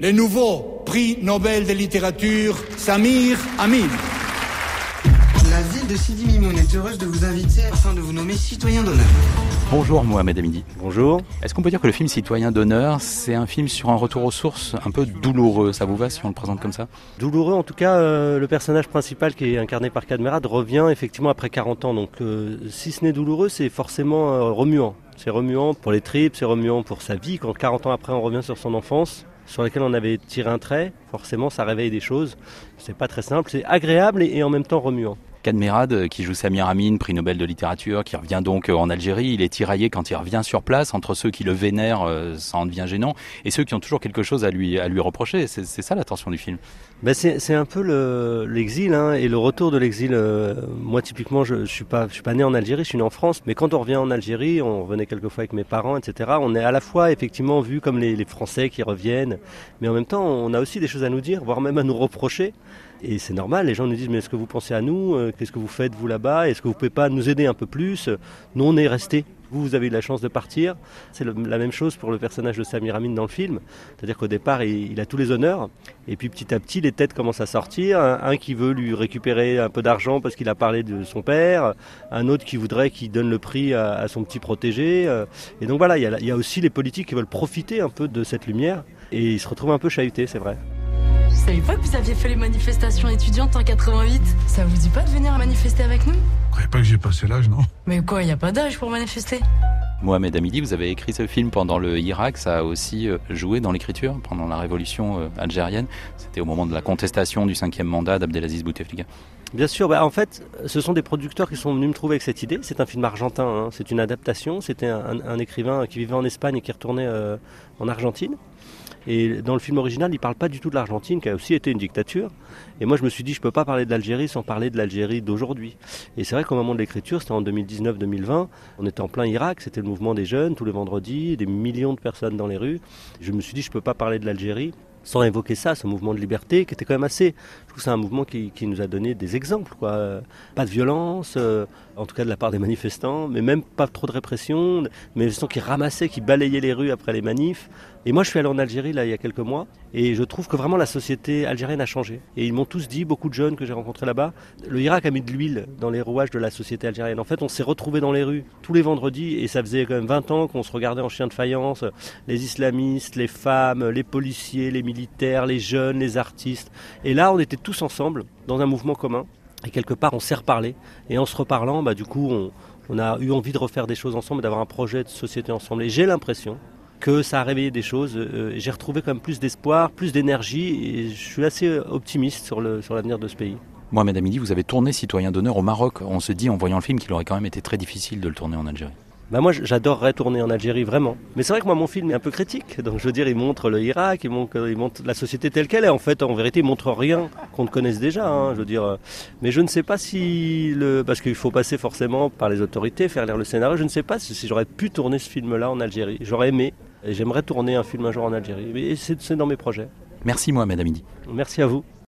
Le nouveau prix Nobel de littérature, Samir Amin. La ville de Sidi Mimoun est heureuse de vous inviter afin de vous nommer citoyen d'honneur. Bonjour Mohamed Amidi. Bonjour. Est-ce qu'on peut dire que le film Citoyen d'honneur, c'est un film sur un retour aux sources un peu douloureux? Ça vous va si on le présente comme ça? Douloureux, en tout cas, euh, le personnage principal qui est incarné par Cadmerade revient effectivement après 40 ans. Donc euh, si ce n'est douloureux, c'est forcément euh, remuant. C'est remuant pour les tripes, c'est remuant pour sa vie. Quand 40 ans après on revient sur son enfance, sur laquelle on avait tiré un trait, forcément ça réveille des choses. C'est pas très simple, c'est agréable et en même temps remuant. Cadmerade, euh, qui joue Samir Amin, prix Nobel de littérature, qui revient donc euh, en Algérie, il est tiraillé quand il revient sur place entre ceux qui le vénèrent, euh, ça en devient gênant, et ceux qui ont toujours quelque chose à lui, à lui reprocher. C'est ça l'attention du film. Ben c'est un peu le- l'exil hein, et le retour de l'exil. moi, typiquement, je, je suis pas, suis pas né en Algérie, je suis né en France. Mais quand on revient en Algérie, on revenait quelquefois avec mes parents, etc. On est à la fois effectivement vu comme les, Français qui reviennent, mais en même temps, on a aussi des choses à nous dire, voire même à nous reprocher. Et c'est normal. Les gens nous disent mais est-ce que vous pensez à nous Qu'est-ce que vous faites vous là-bas? Est-ce que vous pouvez pas nous aider un peu plus? Nous, on est restés. Vous, vous avez eu la chance de partir. C'est la même chose pour le personnage de Samir Amin dans le film. C'est-à-dire qu'au départ, il, a tous les honneurs. Et puis petit à petit, les têtes commencent à sortir. Un, qui veut lui récupérer un peu d'argent parce qu'il a parlé de son père. Un autre qui voudrait qu'il donne le prix à, son petit protégé. Euh, Et donc voilà, il y a aussi les politiques qui veulent profiter un peu de cette lumière. Et ils se retrouvent un peu chahutés, c'est vrai. Je savais pas que vous aviez fait les manifestations étudiantes en 88. Ça vous dit pas de venir manifester avec nous? Vous croyez pas que j'ai passé l'âge, non? Mais quoi, y a pas d'âge pour manifester? Mohamed Amidi, vous avez écrit ce film pendant le Irak, ça a aussi euh, joué dans l'écriture pendant la révolution euh, algérienne. C'était au moment de la contestation du cinquième mandat d'Abdelaziz Bouteflika. Bien sûr, bah, en fait, ce sont des producteurs qui sont venus me trouver avec cette idée. C'est un film argentin, hein. c'est une adaptation. C'était un, un- un écrivain qui vivait en Espagne et qui retournait euh, en Argentine. Et dans le film original, il ne parle pas du tout de l'Argentine, qui a aussi été une dictature. Et moi, je me suis dit, je ne peux pas parler de l'Algérie sans parler de l'Algérie d'aujourd'hui. Et c'est vrai qu'au moment de l'écriture, c'était en 2019-2020, on était en plein Irak, c'était le mouvement des jeunes, tous les vendredis, des millions de personnes dans les rues. Je me suis dit, je ne peux pas parler de l'Algérie sans évoquer ça, ce mouvement de liberté qui était quand même assez. Je trouve que c'est un mouvement qui, qui nous a donné des exemples, quoi. Euh, Pas de violence, euh, en tout cas de la part des manifestants, mais même pas trop de répression, des manifestants qui ramassaient, qui balayaient les rues après les manifs. Et moi, je suis allé en Algérie là il y a quelques mois, et je trouve que vraiment la société algérienne a changé. Et ils m'ont tous dit, beaucoup de jeunes que j'ai rencontrés là-bas, le Irak a mis de l'huile dans les rouages de la société algérienne. En fait, on s'est retrouvés dans les rues tous les vendredis, et ça faisait quand même 20 ans qu'on se regardait en chien de faïence, les islamistes, les femmes, les policiers, les militaires, les jeunes, les artistes. Et là, on était tous ensemble dans un mouvement commun. Et quelque part, on s'est reparlé. Et en se reparlant, bah, du coup, on, a eu envie de refaire des choses ensemble, d'avoir un projet de société ensemble. Et j'ai l'impression que ça a réveillé des choses. Euh, j'ai retrouvé quand même plus d'espoir, plus d'énergie. Et je suis assez optimiste sur le sur l'avenir de ce pays. Mohamed Amidi, vous avez tourné Citoyen d'honneur au Maroc. On se dit en voyant le film qu'il aurait quand même été très difficile de le tourner en Algérie. Bah moi, j'adorerais tourner en Algérie, vraiment. Mais c'est vrai que moi, mon film est un peu critique. Donc, je veux dire, il montre le Irak, il montre, il montre la société telle qu'elle est. En fait, en vérité, il montre rien qu'on ne connaisse déjà. hein, je veux dire, mais je ne sais pas si le, parce qu'il faut passer forcément par les autorités, faire lire le scénario. Je ne sais pas si, si j'aurais pu tourner ce film-là en Algérie. J'aurais aimé. Et j'aimerais tourner un film un jour en Algérie. Mais c'est c'est dans mes projets. Merci Mohamed Amidi. Merci à vous.